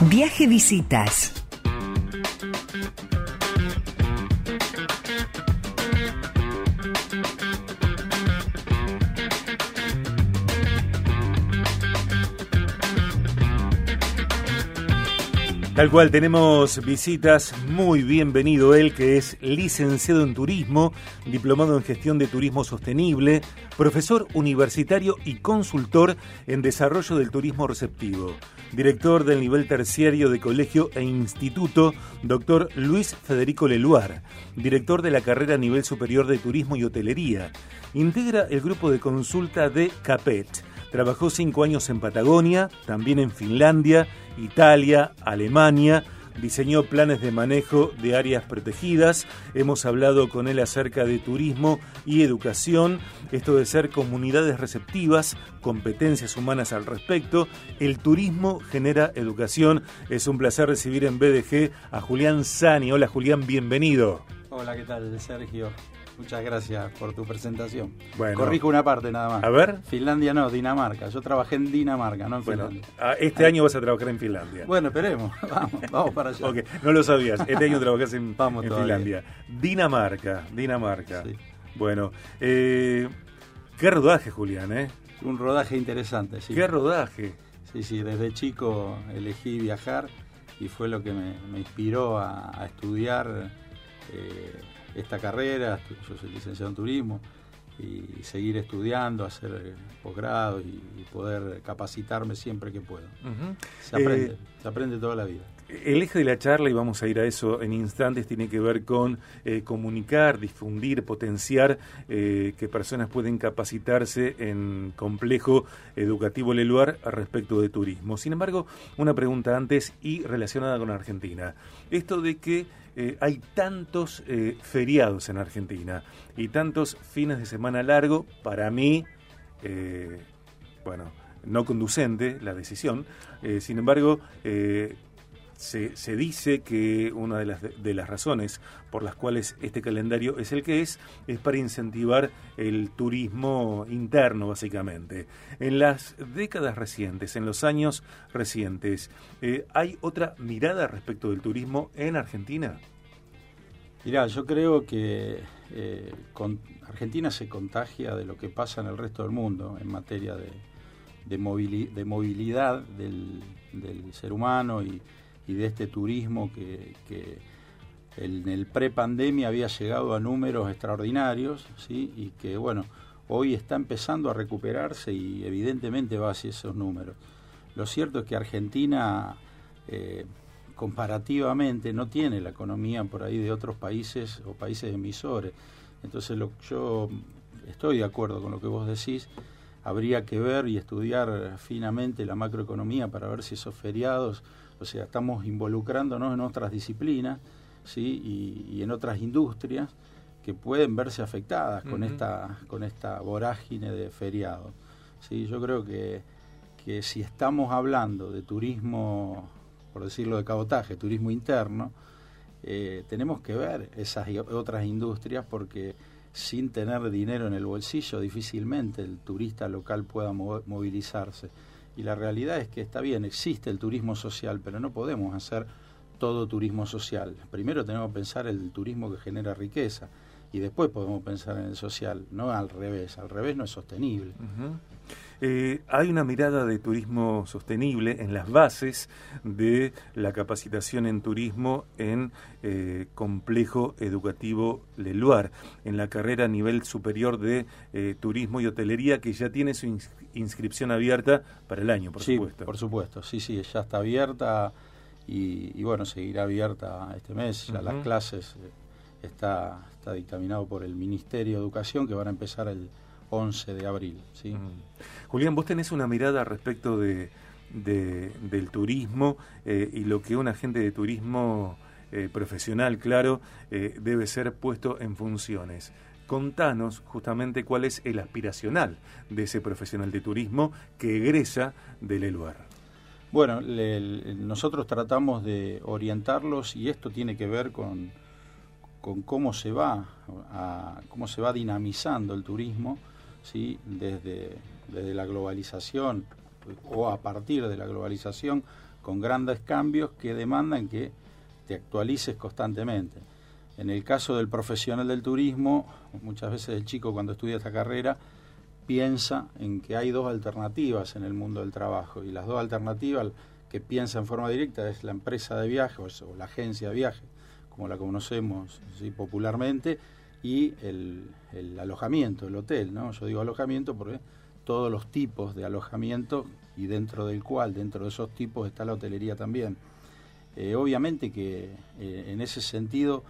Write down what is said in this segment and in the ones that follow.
Viaje Visitas. Tal cual, tenemos visitas. Muy bienvenido él, que es licenciado en turismo, diplomado en gestión de turismo sostenible, profesor universitario y consultor en desarrollo del turismo receptivo. Director del nivel terciario de colegio e instituto, doctor Luis Federico Leluar. Director de la carrera a nivel superior de turismo y hotelería. Integra el grupo de consulta de CAPET Trabajó cinco años en Patagonia, también en Finlandia, Italia, Alemania. Diseñó planes de manejo de áreas protegidas. Hemos hablado con él acerca de turismo y educación, esto de ser comunidades receptivas, competencias humanas al respecto. El turismo genera educación. Es un placer recibir en BDG a Julián Sani. Hola Julián, bienvenido. Hola, ¿qué tal Sergio? Muchas gracias por tu presentación. Bueno. Corrijo una parte nada más. A ver. Finlandia no, Dinamarca. Yo trabajé en Dinamarca, no en Bueno, Finlandia. ah, este año vas a trabajar en Finlandia. Bueno, esperemos. Vamos, vamos para allá. Ok, no lo sabías. Este año trabajás en, Vamos en. Finlandia. Dinamarca, Dinamarca. Sí. Bueno, eh, qué rodaje, Julián, ¿eh? Un rodaje interesante, sí. Qué rodaje. Sí, sí, desde chico elegí viajar y fue lo que me, me inspiró a, a estudiar eh, esta carrera. Yo soy licenciado en turismo y seguir estudiando, hacer eh, posgrado y, y poder capacitarme siempre que puedo. Se aprende, Eh, se aprende toda la vida. El eje de la charla, y vamos a ir a eso en instantes, tiene que ver con eh, comunicar, difundir, potenciar eh, que personas pueden capacitarse en complejo educativo Leluar respecto de turismo. Sin embargo, una pregunta antes y relacionada con Argentina. Esto de que eh, hay tantos feriados en Argentina y tantos fines de semana largo, para mí, bueno, no conducente la decisión. Sin embargo, se, dice que una de las, razones por las cuales este calendario es el que es, es para incentivar el turismo interno, básicamente. En las décadas recientes, en los años recientes, eh, ¿hay otra mirada respecto del turismo en Argentina? Mirá, yo creo que eh, Argentina se contagia de lo que pasa en el resto del mundo en materia de, de, movili- de movilidad del ser humano y, y de este turismo que, en el pre-pandemia había llegado a números extraordinarios ¿sí? y que, bueno, hoy está empezando a recuperarse y evidentemente va hacia esos números. Lo cierto es que Argentina... eh, comparativamente no tiene la economía por ahí de otros países o países emisores. Entonces lo, yo estoy de acuerdo con lo que vos decís. Habría que ver y estudiar finamente la macroeconomía para ver si esos feriados, o sea, estamos involucrándonos en otras disciplinas ¿sí? y, y en otras industrias que pueden verse afectadas con, esta, con esta vorágine de feriados. ¿sí? Yo creo que, que si estamos hablando de turismo por decirlo de cabotaje, turismo interno, eh, tenemos que ver esas otras industrias porque sin tener dinero en el bolsillo difícilmente el turista local pueda mo- movilizarse. Y la realidad es que está bien, existe el turismo social, pero no podemos hacer todo turismo social. Primero tenemos que pensar el turismo que genera riqueza y después podemos pensar en el social, no al revés. Al revés no es sostenible. Eh, hay una mirada de turismo sostenible en las bases de la capacitación en turismo en eh, complejo educativo Leluar, en la carrera a nivel superior de eh, turismo y hotelería que ya tiene su ins- inscripción abierta para el año, por sí, supuesto. por supuesto. Sí, sí, ya está abierta y, y bueno, seguirá abierta este mes. Ya las clases eh, está, está dictaminado por el Ministerio de Educación que van a empezar el 11 de abril. ¿sí? Mm. Julián, vos tenés una mirada respecto de, de- del turismo eh, y lo que un agente de turismo eh, profesional, claro, eh, debe ser puesto en funciones. Contanos justamente cuál es el aspiracional de ese profesional de turismo que egresa del ELUAR. Bueno, le- le- nosotros tratamos de orientarlos y esto tiene que ver con, con cómo se va a, cómo se va dinamizando el turismo, sí, desde, desde la globalización o a partir de la globalización con grandes cambios que demandan que te actualices constantemente. En el caso del profesional del turismo, muchas veces el chico cuando estudia esta carrera piensa en que hay dos alternativas en el mundo del trabajo y las dos alternativas que piensa en forma directa es la empresa de viajes o la agencia de viajes, como la conocemos popularmente, y el, alojamiento, el hotel. ¿no? Yo digo alojamiento porque todos los tipos de alojamiento y dentro del cual, dentro de esos tipos, está la hotelería también. Eh, obviamente que eh, en ese sentido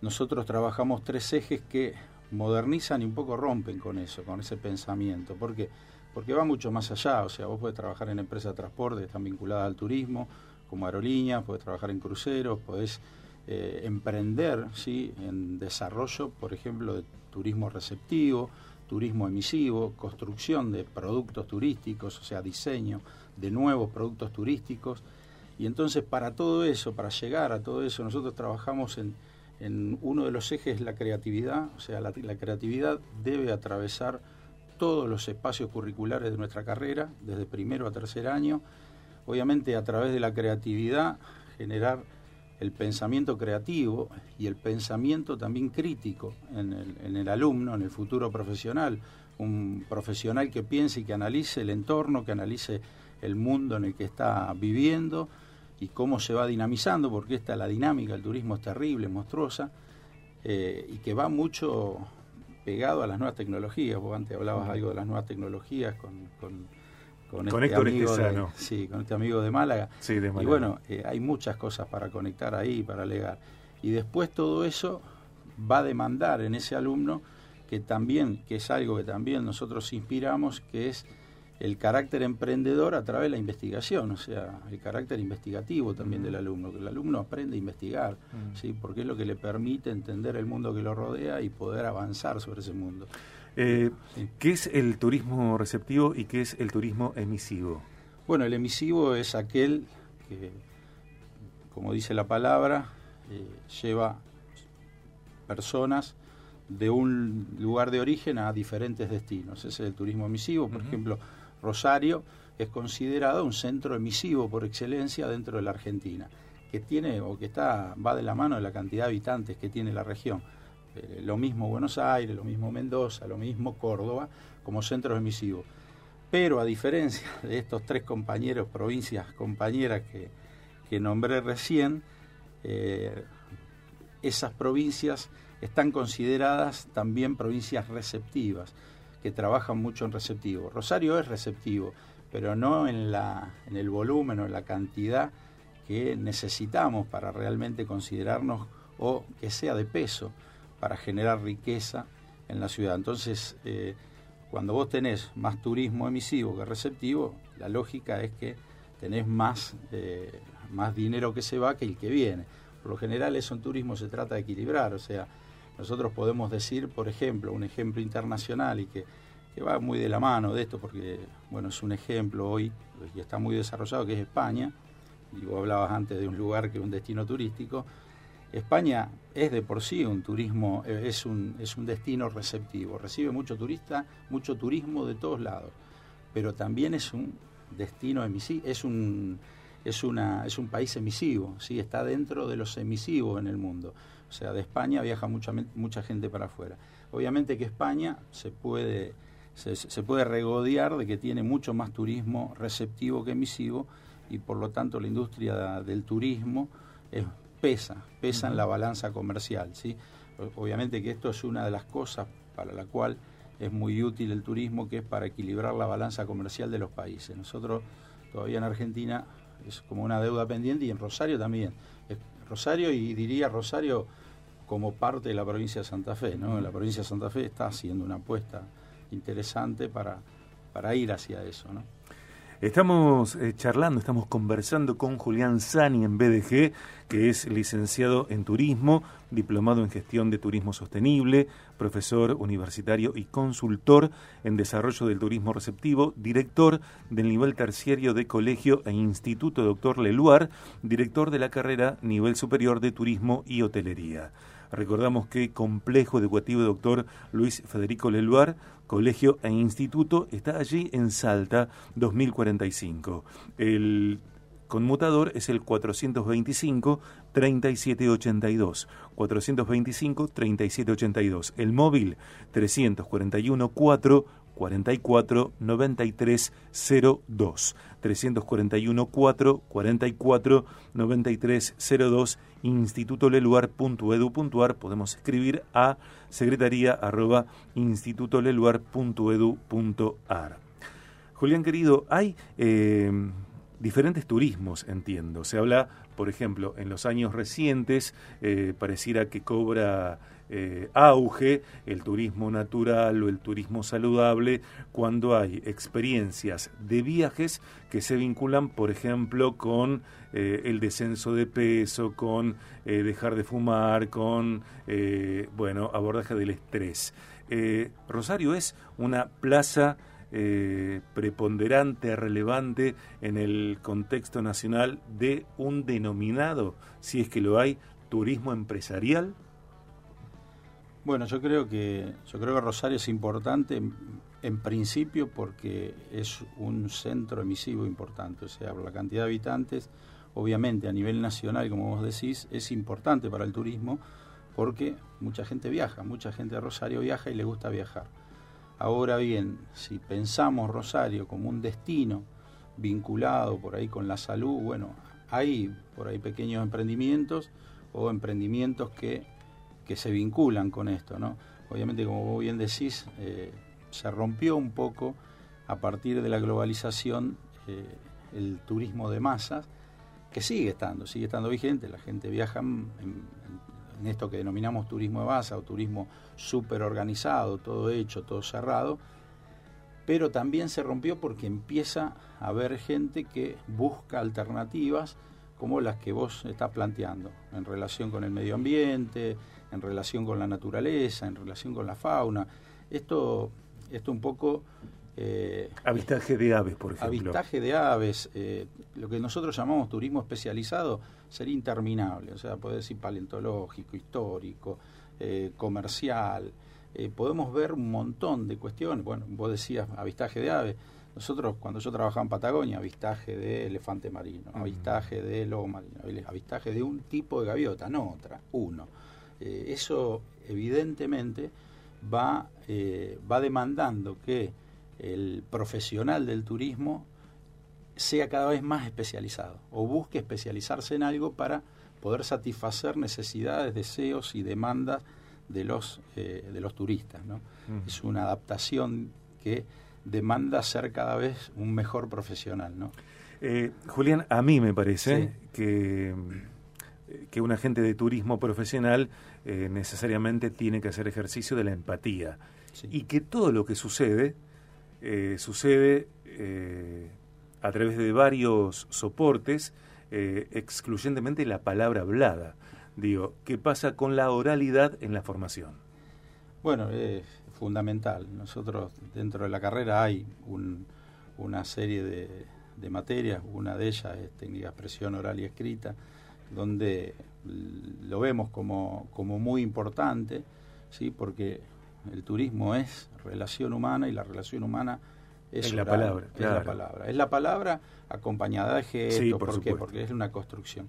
nosotros trabajamos tres ejes que modernizan y un poco rompen con eso, con ese pensamiento. ¿Por qué? Porque va mucho más allá, o sea, vos podés trabajar en empresas de transporte que están vinculadas al turismo, como aerolíneas, podés trabajar en cruceros, podés eh, emprender ¿sí? en desarrollo, por ejemplo, de turismo receptivo, turismo emisivo, construcción de productos turísticos, o sea, diseño de nuevos productos turísticos. Y entonces para todo eso, para llegar a todo eso, nosotros trabajamos en, en uno de los ejes la creatividad, o sea, la, creatividad debe atravesar todos los espacios curriculares de nuestra carrera, desde primero a tercer año. Obviamente a través de la creatividad generar el pensamiento creativo y el pensamiento también crítico en el, en el alumno, en el futuro profesional. Un profesional que piense y que analice el entorno, que analice el mundo en el que está viviendo y cómo se va dinamizando, porque esta la dinámica del turismo es terrible, monstruosa, eh, y que va mucho pegado a las nuevas tecnologías. Vos antes hablabas algo de las nuevas tecnologías con, con, con, este amigo de, sí, con este amigo de Málaga. Y bueno, eh, hay muchas cosas para conectar ahí, para legar. Y después todo eso va a demandar en ese alumno que también, que es algo que también nosotros inspiramos, que es el carácter emprendedor a través de la investigación, o sea, el carácter investigativo también del alumno, que el alumno aprende a investigar, ¿sí? porque es lo que le permite entender el mundo que lo rodea y poder avanzar sobre ese mundo. Eh, ¿Qué es el turismo receptivo y qué es el turismo emisivo? Bueno, el emisivo es aquel que, como dice la palabra, eh, lleva personas de un lugar de origen a diferentes destinos. Ese es el turismo emisivo, por ejemplo Rosario es considerado un centro emisivo por excelencia dentro de la Argentina, que tiene o que está va de la mano de la cantidad de habitantes que tiene la región. Eh, lo mismo Buenos Aires, lo mismo Mendoza, lo mismo Córdoba como centros emisivos. Pero a diferencia de estos tres compañeros, provincias compañeras que, nombré recién, eh, esas provincias están consideradas también provincias receptivas que trabajan mucho en receptivo. Rosario es receptivo, pero no en, la, en el volumen o en la cantidad que necesitamos para realmente considerarnos o que sea de peso para generar riqueza en la ciudad. Entonces, eh, cuando vos tenés más turismo emisivo que receptivo, la lógica es que tenés más, eh, más dinero que se va que el que viene. Por lo general eso en turismo se trata de equilibrar, o sea, nosotros podemos decir, por ejemplo, un ejemplo internacional y que, va muy de la mano de esto, porque bueno, es un ejemplo hoy y está muy desarrollado, que es España. Y vos hablabas antes de un lugar que es un destino turístico. España es de por sí un turismo, eh, es un, es un destino receptivo, recibe mucho turista, mucho turismo de todos lados, pero también es un destino emisivo, es un, es, una, es un país emisivo, ¿sí? está dentro de los emisivos en el mundo. O sea, de España viaja mucha, mucha gente para afuera. Obviamente que España se puede, se, puede regodear de que tiene mucho más turismo receptivo que emisivo y por lo tanto la industria del turismo pesa, pesa en la balanza comercial. ¿sí? Obviamente que esto es una de las cosas para la cual es muy útil el turismo, que es para equilibrar la balanza comercial de los países. Nosotros todavía en Argentina es como una deuda pendiente y en Rosario también. Rosario y diría Rosario como parte de la provincia de Santa Fe. ¿no? La provincia de Santa Fe está haciendo una apuesta interesante para, para ir hacia eso. ¿no? Estamos eh, charlando, estamos conversando con Julián Sani en BDG, que es licenciado en turismo, diplomado en gestión de turismo sostenible, profesor universitario y consultor en desarrollo del turismo receptivo, director del nivel terciario de colegio e instituto Doctor Leluar, director de la carrera nivel superior de turismo y hotelería. Recordamos que Complejo Educativo Doctor Luis Federico Leluar, colegio e instituto, está allí en Salta 2045. El conmutador es el 425 3782. 425 3782. El móvil 341 4 44 93 02. 341 4 44 93 02. institutoleluar.edu.ar. Podemos escribir a secretaría arroba institutoleluar.edu.ar. Julián querido, hay eh, diferentes turismos, entiendo. Se habla, por ejemplo, en los años recientes, eh, pareciera que cobra eh, auge el turismo natural o el turismo saludable cuando hay experiencias de viajes que se vinculan, por ejemplo, con eh, el descenso de peso, con dejar de fumar, con, bueno, abordaje del estrés. Rosario es una plaza eh, preponderante, relevante en el contexto nacional de un denominado, si es que lo hay, turismo empresarial? Bueno, yo creo que yo creo que Rosario es importante en, principio porque es un centro emisivo importante, o sea, la cantidad de habitantes, obviamente a nivel nacional, como vos decís, es importante para el turismo porque mucha gente viaja, mucha gente de Rosario viaja y le gusta viajar. Ahora bien, si pensamos Rosario como un destino vinculado por ahí con la salud, bueno, hay por ahí pequeños emprendimientos o emprendimientos que, que se vinculan con esto, ¿no? Obviamente, como vos bien decís, eh, se rompió un poco a partir de la globalización eh, el turismo de masas, que sigue estando, sigue estando vigente, la gente viaja en, en esto que denominamos turismo de base o turismo súper organizado, todo hecho, todo cerrado, pero también se rompió porque empieza a haber gente que busca alternativas como las que vos estás planteando, en relación con el medio ambiente, en relación con la naturaleza, en relación con la fauna. Esto, esto un poco eh, avistaje de aves, por ejemplo. Avistaje de aves, eh, lo que nosotros llamamos turismo especializado sería interminable, o sea, puede decir paleontológico, histórico, eh, comercial. podemos ver un montón de cuestiones. Bueno, vos decías avistaje de aves. Nosotros, cuando yo trabajaba en Patagonia, avistaje de elefante marino, avistaje de lobo marino, avistaje de un tipo de gaviota, no otra, uno. Eso, evidentemente, va, va demandando que el profesional del turismo sea cada vez más especializado o busque especializarse en algo para poder satisfacer necesidades, deseos y demandas de los, eh, de los turistas. ¿no? Es una adaptación que demanda ser cada vez un mejor profesional. ¿no? Eh, Julián, a mí me parece que, que un agente de turismo profesional eh, necesariamente tiene que hacer ejercicio de la empatía y que todo lo que sucede eh, sucede eh, a través de varios soportes, excluyentemente la palabra hablada. Digo, ¿qué pasa con la oralidad en la formación? Bueno, es fundamental. Nosotros dentro de la carrera hay una serie de, materias, una de ellas es técnica de expresión oral y escrita, donde lo vemos como, como muy importante, ¿sí? porque el turismo es relación humana y la relación humana es, la palabra. Es la palabra. Es la palabra acompañada de gestos. por, qué? Porque es una construcción.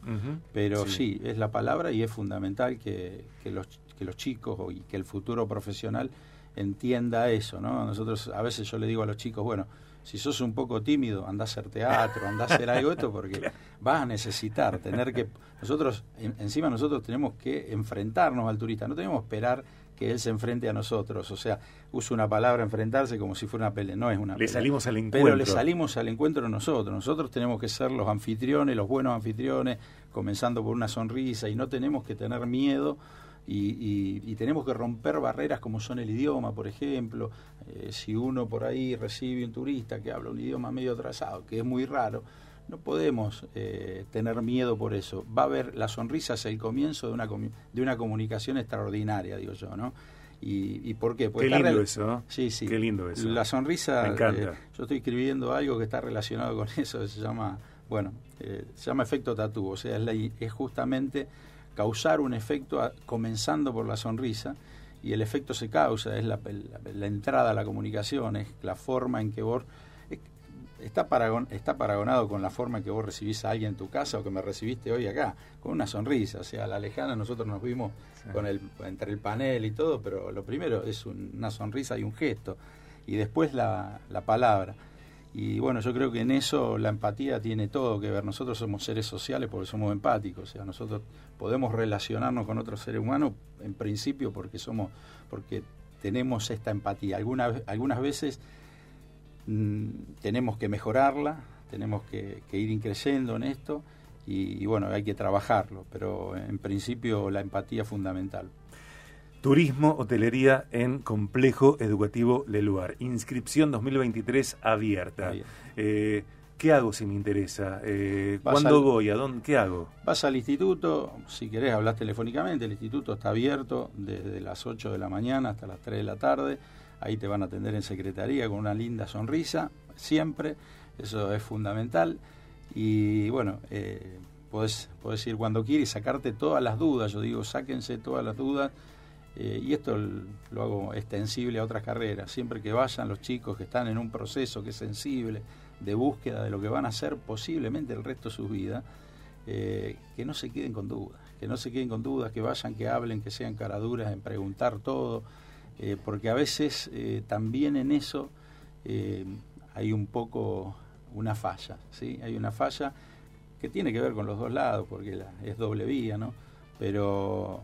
Pero sí. es la palabra y es fundamental que, que, los, que los chicos y que el futuro profesional entienda eso, ¿no? Nosotros, a veces yo le digo a los chicos, bueno, si sos un poco tímido, anda a hacer teatro, anda a hacer algo esto, porque vas a necesitar tener que... Nosotros, encima nosotros tenemos que enfrentarnos al turista, no tenemos que esperar que él se enfrente a nosotros. O sea, uso una palabra enfrentarse como si fuera una pelea. No es una Le salimos al encuentro. Pero le salimos al encuentro nosotros. Nosotros tenemos que ser los anfitriones, los buenos anfitriones, comenzando por una sonrisa y no tenemos que tener miedo. Y, tenemos que romper barreras como son el idioma, por ejemplo. Eh, si uno por ahí recibe un turista que habla un idioma medio atrasado, que es muy raro, no podemos eh, tener miedo por eso. Va a haber, la sonrisa es el comienzo de una, de una comunicación extraordinaria, digo yo, ¿no? ¿Y, y por qué? Porque qué lindo eso, Sí, sí. Qué lindo eso. La sonrisa, Me encanta. Eh, yo estoy escribiendo algo que está relacionado con eso, se llama, bueno, eh, se llama efecto tatú, o sea, es, es justamente causar un efecto comenzando por la sonrisa y el efecto se causa, es la, la, la entrada a la comunicación, es la forma en que vos está, paragon, está paragonado con la forma que vos recibís a alguien en tu casa o que me recibiste hoy acá, con una sonrisa. O sea, a la lejana nosotros nos vimos con el, entre el panel y todo, pero lo primero es una sonrisa y un gesto, y después la, la palabra. Y bueno, yo creo que en eso la empatía tiene todo que ver. Nosotros somos seres sociales porque somos empáticos, o sea, nosotros podemos relacionarnos con otros seres humanos en principio porque somos porque tenemos esta empatía. Algunas algunas veces mm, tenemos que mejorarla, tenemos que, ir increyendo en esto y, y bueno, hay que trabajarlo, pero en principio la empatía es fundamental. Turismo, hotelería en Complejo Educativo Leluar. Inscripción 2023 abierta. Eh, ¿Qué hago si me interesa? Eh, ¿Cuándo voy? ¿A dónde? ¿Qué hago? Vas al instituto, si querés hablar telefónicamente, el instituto está abierto desde las 8 de la mañana hasta las 3 de la tarde. Ahí te van a atender en secretaría con una linda sonrisa, siempre. Eso es fundamental. Y bueno, eh, podés, podés ir cuando quieras y sacarte todas las dudas. Yo digo, sáquense todas las dudas eh, y esto lo hago extensible a otras carreras. Siempre que vayan los chicos que están en un proceso que es sensible de búsqueda de lo que van a hacer posiblemente el resto de su vida, eh, que no se queden con dudas, que no se queden con dudas, que vayan, que hablen, que sean caraduras en preguntar todo, eh, porque a veces también en eso hay un poco una falla, ¿sí? Hay una falla que tiene que ver con los dos lados, porque es doble vía, ¿no? Pero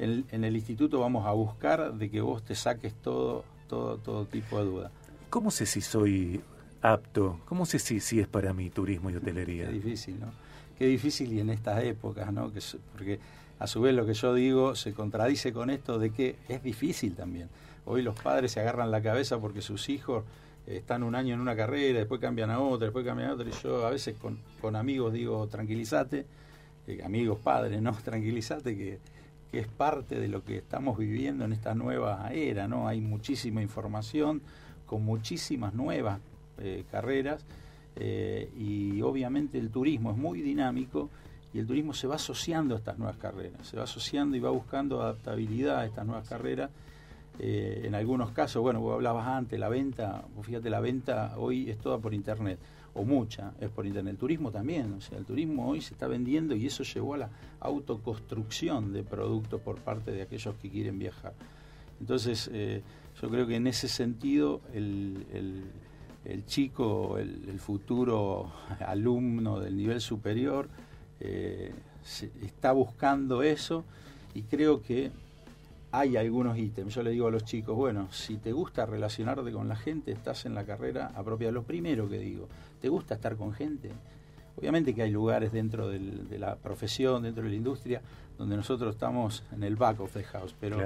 en, el instituto vamos a buscar de que vos te saques todo, todo, todo tipo de duda. ¿Cómo sé si soy apto? ¿Cómo sé si, si es para mí turismo y hotelería? Qué difícil, ¿no? Qué difícil y en estas épocas, ¿no? Que, porque a su vez lo que yo digo se contradice con esto de que es difícil también. Hoy los padres se agarran la cabeza porque sus hijos están un año en una carrera, después cambian a otra, después cambian a otra, y yo a veces con, con amigos digo, tranquilízate, eh, amigos padres, ¿no? Tranquilízate que que es parte de lo que estamos viviendo en esta nueva era, ¿no? Hay muchísima información con muchísimas nuevas eh, carreras eh, y obviamente el turismo es muy dinámico y el turismo se va asociando a estas nuevas carreras, se va asociando y va buscando adaptabilidad a estas nuevas carreras. Eh, en algunos casos, bueno, vos hablabas antes, la venta, fíjate, la venta hoy es toda por internet o mucha es por internet. El turismo también, o sea, el turismo hoy se está vendiendo y eso llevó a la autoconstrucción de productos por parte de aquellos que quieren viajar. Entonces, eh, yo creo que en ese sentido el, el, chico, el, futuro alumno del nivel superior, eh, está buscando eso y creo que hay algunos ítems. Yo le digo a los chicos, bueno, si te gusta relacionarte con la gente, estás en la carrera apropiada. Lo primero que digo, ¿te gusta estar con gente? Obviamente que hay lugares dentro de la profesión, dentro de la industria, donde nosotros estamos en el back of the house, pero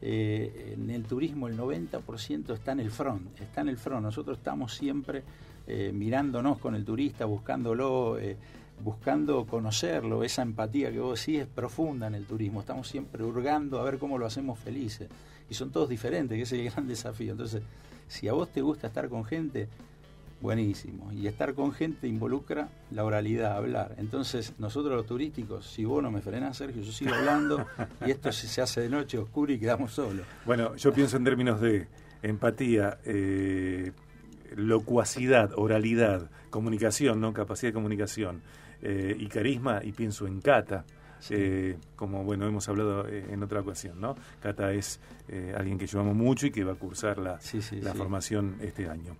eh, en el turismo el 90% está en el front, está en el front. Nosotros estamos siempre eh, mirándonos con el turista, buscándolo. Eh, buscando conocerlo, esa empatía que vos decís es profunda en el turismo, estamos siempre hurgando a ver cómo lo hacemos felices. Y son todos diferentes, que es el gran desafío. Entonces, si a vos te gusta estar con gente, buenísimo. Y estar con gente involucra la oralidad, hablar. Entonces, nosotros los turísticos, si vos no me frenás, Sergio, yo sigo hablando y esto se hace de noche oscuro y quedamos solos. Bueno, yo pienso en términos de empatía, eh, locuacidad, oralidad, comunicación, ¿no? Capacidad de comunicación. Eh, y carisma y pienso en Cata. Eh, como bueno hemos hablado eh, en otra ocasión, ¿no? Cata es alguien que llevamos mucho y que va a cursar la, la formación este año.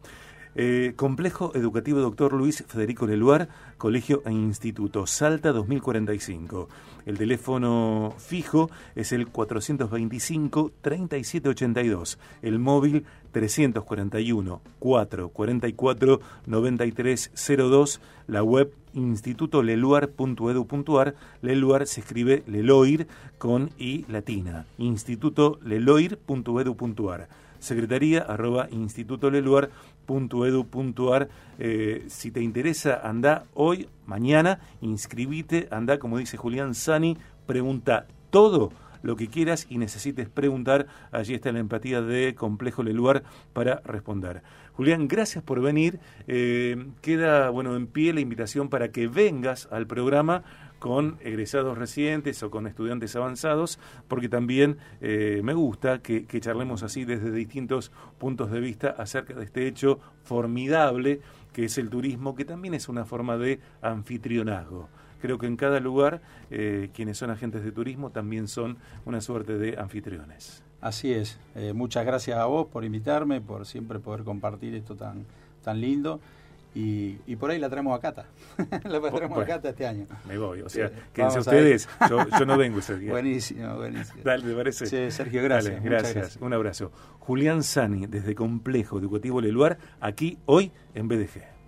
Eh, complejo Educativo Doctor Luis Federico Leluar, Colegio e Instituto, Salta 2045. El teléfono fijo es el 425-3782. El móvil 341-444-9302. La web institutoleluar.edu.ar. Leluar se escribe Leloir con I latina. institutoleloir.edu.ar. Secretaría arroba institutoleluar.edu.ar .edu.ar. Eh, si te interesa, anda hoy, mañana, inscribite, anda, como dice Julián Sani, pregunta todo lo que quieras y necesites preguntar. Allí está la empatía de Complejo Leluar para responder. Julián, gracias por venir. Eh, queda bueno en pie la invitación para que vengas al programa con egresados recientes o con estudiantes avanzados, porque también eh, me gusta que, charlemos así desde distintos puntos de vista acerca de este hecho formidable que es el turismo, que también es una forma de anfitrionazgo. Creo que en cada lugar eh, quienes son agentes de turismo también son una suerte de anfitriones. Así es. Eh, muchas gracias a vos por invitarme, por siempre poder compartir esto tan, tan lindo. Y, y, por ahí la traemos a Cata. la traemos a Cata este año. Me voy, o sea, sí, quédense ustedes, yo, yo, no vengo ese día. buenísimo, buenísimo. Dale, ¿te parece? Sí, Sergio, gracias. Dale, gracias. gracias. Un abrazo. Julián Sani, desde Complejo Educativo Leluar, aquí hoy en BDG.